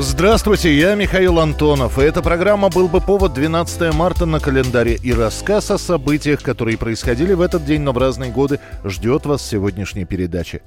Здравствуйте, я Михаил Антонов, и эта программа «Был бы повод» 12 марта на календаре и рассказ о событиях, которые происходили в этот день, но в разные годы, ждет вас сегодняшней передаче.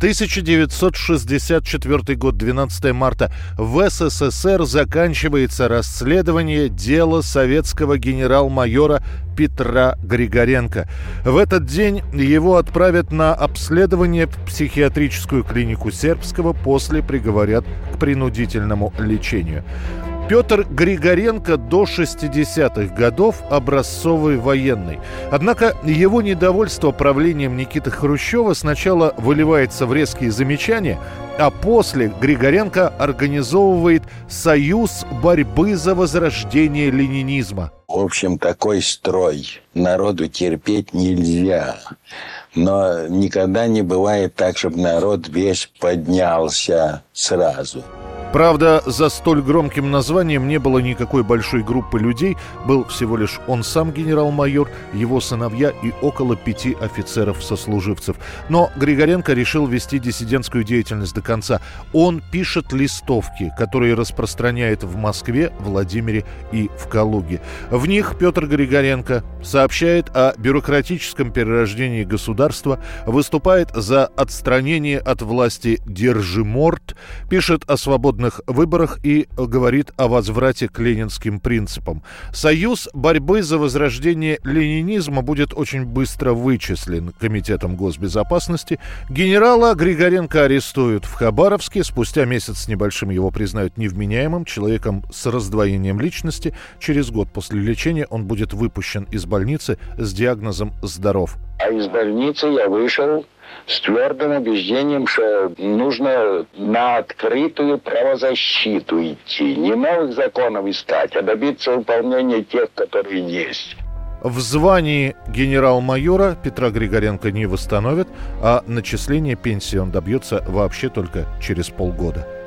1964 год, 12 марта. В СССР заканчивается расследование дела советского генерал-майора Петра Григоренко. В этот день его отправят на обследование в психиатрическую клинику Сербского, после приговорят к принудительному лечению. Петр Григоренко до 60-х годов образцовый военный. Однако его недовольство правлением Никиты Хрущева сначала выливается в резкие замечания, а после Григоренко организовывает союз борьбы за возрождение ленинизма. В общем, такой строй народу терпеть нельзя. Но никогда не бывает так, чтобы народ весь поднялся сразу. Правда, за столь громким названием не было никакой большой группы людей, был всего лишь он сам генерал-майор, его сыновья и около пяти офицеров-сослуживцев. Но Григоренко решил вести диссидентскую деятельность до конца. Он пишет листовки, которые распространяет в Москве, Владимире и в Калуге. В них Петр Григоренко сообщает о бюрократическом перерождении государства, выступает за отстранение от власти «Держиморт», пишет о свободном свободных выборах и говорит о возврате к ленинским принципам. Союз борьбы за возрождение ленинизма будет очень быстро вычислен Комитетом госбезопасности. Генерала Григоренко арестуют в Хабаровске. Спустя месяц с небольшим его признают невменяемым, человеком с раздвоением личности. Через год после лечения он будет выпущен из больницы с диагнозом «здоров». А из больницы я вышел с твердым убеждением, что нужно на открытую правозащиту идти. Не новых законов искать, а добиться выполнения тех, которые есть. В звании генерал-майора Петра Григоренко не восстановят, а начисление пенсии он добьется вообще только через полгода.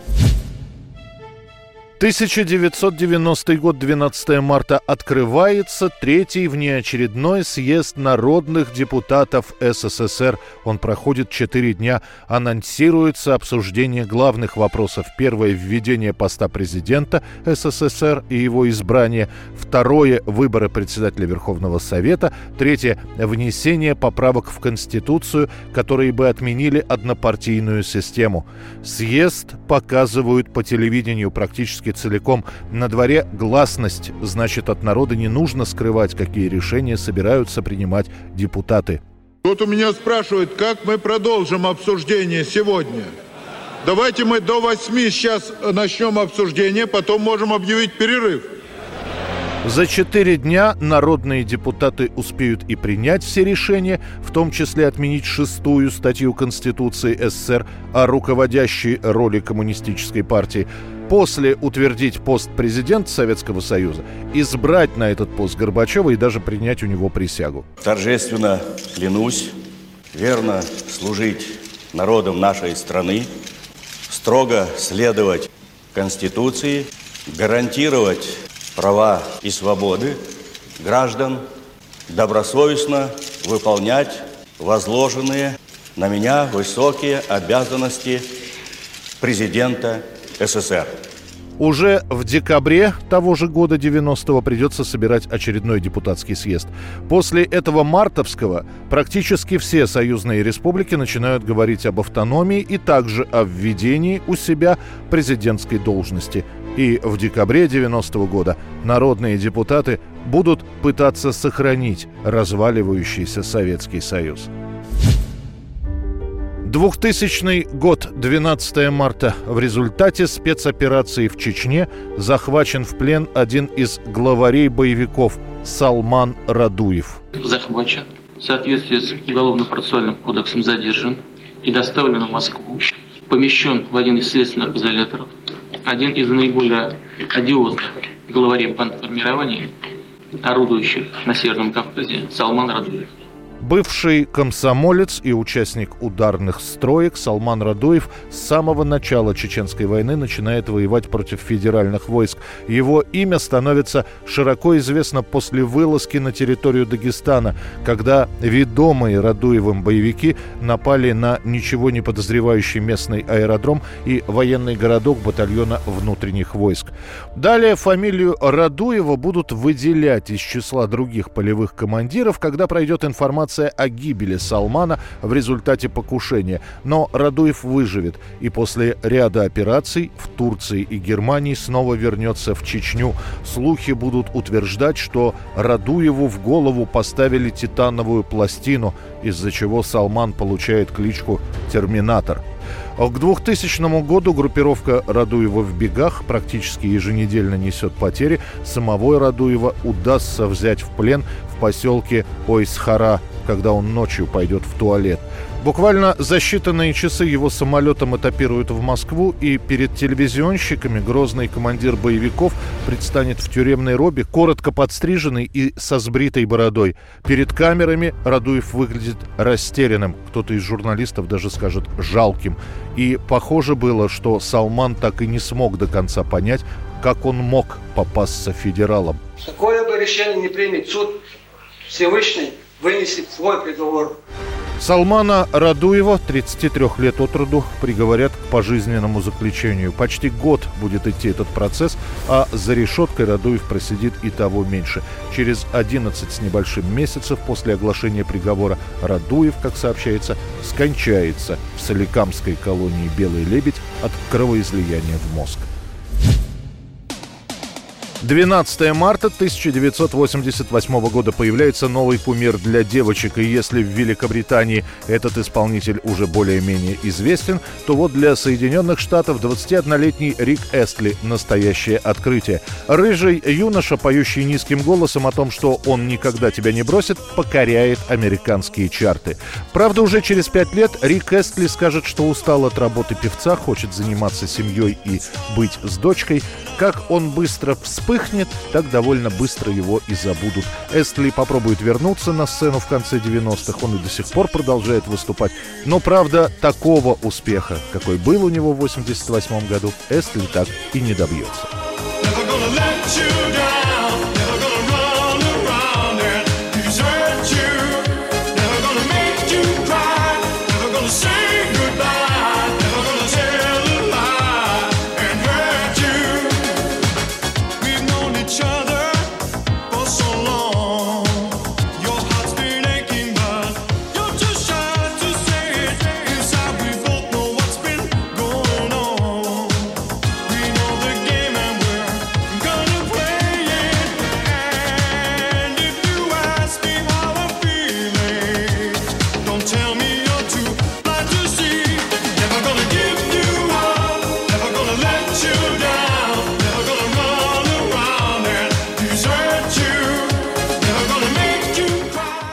1990 год, 12 марта, открывается третий внеочередной съезд народных депутатов СССР. Он проходит четыре дня. Анонсируется обсуждение главных вопросов. Первое – введение поста президента СССР и его избрание. Второе – выборы председателя Верховного Совета. Третье – внесение поправок в Конституцию, которые бы отменили однопартийную систему. Съезд показывают по телевидению практически целиком. На дворе гласность, значит, от народа не нужно скрывать, какие решения собираются принимать депутаты. Вот у меня спрашивают, как мы продолжим обсуждение сегодня. Давайте мы до восьми сейчас начнем обсуждение, потом можем объявить перерыв. За четыре дня народные депутаты успеют и принять все решения, в том числе отменить шестую статью Конституции СССР о руководящей роли коммунистической партии, после утвердить пост президента Советского Союза, избрать на этот пост Горбачева и даже принять у него присягу. Торжественно клянусь верно служить народам нашей страны, строго следовать Конституции, гарантировать права и свободы граждан, добросовестно выполнять возложенные на меня высокие обязанности президента СССР. Уже в декабре того же года 90-го придется собирать очередной депутатский съезд. После этого мартовского практически все союзные республики начинают говорить об автономии и также о введении у себя президентской должности. И в декабре 90-го года народные депутаты будут пытаться сохранить разваливающийся Советский Союз. 2000 год, 12 марта. В результате спецоперации в Чечне захвачен в плен один из главарей боевиков Салман Радуев. Захвачен. В соответствии с Уголовно-процессуальным кодексом задержан и доставлен в Москву. Помещен в один из следственных изоляторов. Один из наиболее одиозных главарей бандформирований, орудующих на Северном Кавказе, Салман Радуев. Бывший комсомолец и участник ударных строек Салман Радуев с самого начала Чеченской войны начинает воевать против федеральных войск. Его имя становится широко известно после вылазки на территорию Дагестана, когда ведомые Радуевым боевики напали на ничего не подозревающий местный аэродром и военный городок батальона внутренних войск. Далее фамилию Радуева будут выделять из числа других полевых командиров, когда пройдет информация информация о гибели Салмана в результате покушения. Но Радуев выживет и после ряда операций в Турции и Германии снова вернется в Чечню. Слухи будут утверждать, что Радуеву в голову поставили титановую пластину, из-за чего Салман получает кличку «Терминатор». К 2000 году группировка Радуева в бегах практически еженедельно несет потери. Самого Радуева удастся взять в плен поселке Ойсхара когда он ночью пойдет в туалет. Буквально за считанные часы его самолетом этапируют в Москву, и перед телевизионщиками грозный командир боевиков предстанет в тюремной робе, коротко подстриженный и со сбритой бородой. Перед камерами Радуев выглядит растерянным, кто-то из журналистов даже скажет «жалким». И похоже было, что Салман так и не смог до конца понять, как он мог попасться федералам. Какое бы решение не примет суд Всевышний, вынесет свой приговор. Салмана Радуева, 33 лет от роду, приговорят к пожизненному заключению. Почти год будет идти этот процесс, а за решеткой Радуев просидит и того меньше. Через 11 с небольшим месяцев после оглашения приговора Радуев, как сообщается, скончается в Соликамской колонии «Белый лебедь» от кровоизлияния в мозг. 12 марта 1988 года появляется новый кумир для девочек, и если в Великобритании этот исполнитель уже более-менее известен, то вот для Соединенных Штатов 21-летний Рик Эстли – настоящее открытие. Рыжий юноша, поющий низким голосом о том, что он никогда тебя не бросит, покоряет американские чарты. Правда, уже через пять лет Рик Эстли скажет, что устал от работы певца, хочет заниматься семьей и быть с дочкой. Как он быстро вспомнил вспыхнет, так довольно быстро его и забудут. Эстли попробует вернуться на сцену в конце 90-х, он и до сих пор продолжает выступать. Но, правда, такого успеха, какой был у него в 88 году, Эстли так и не добьется.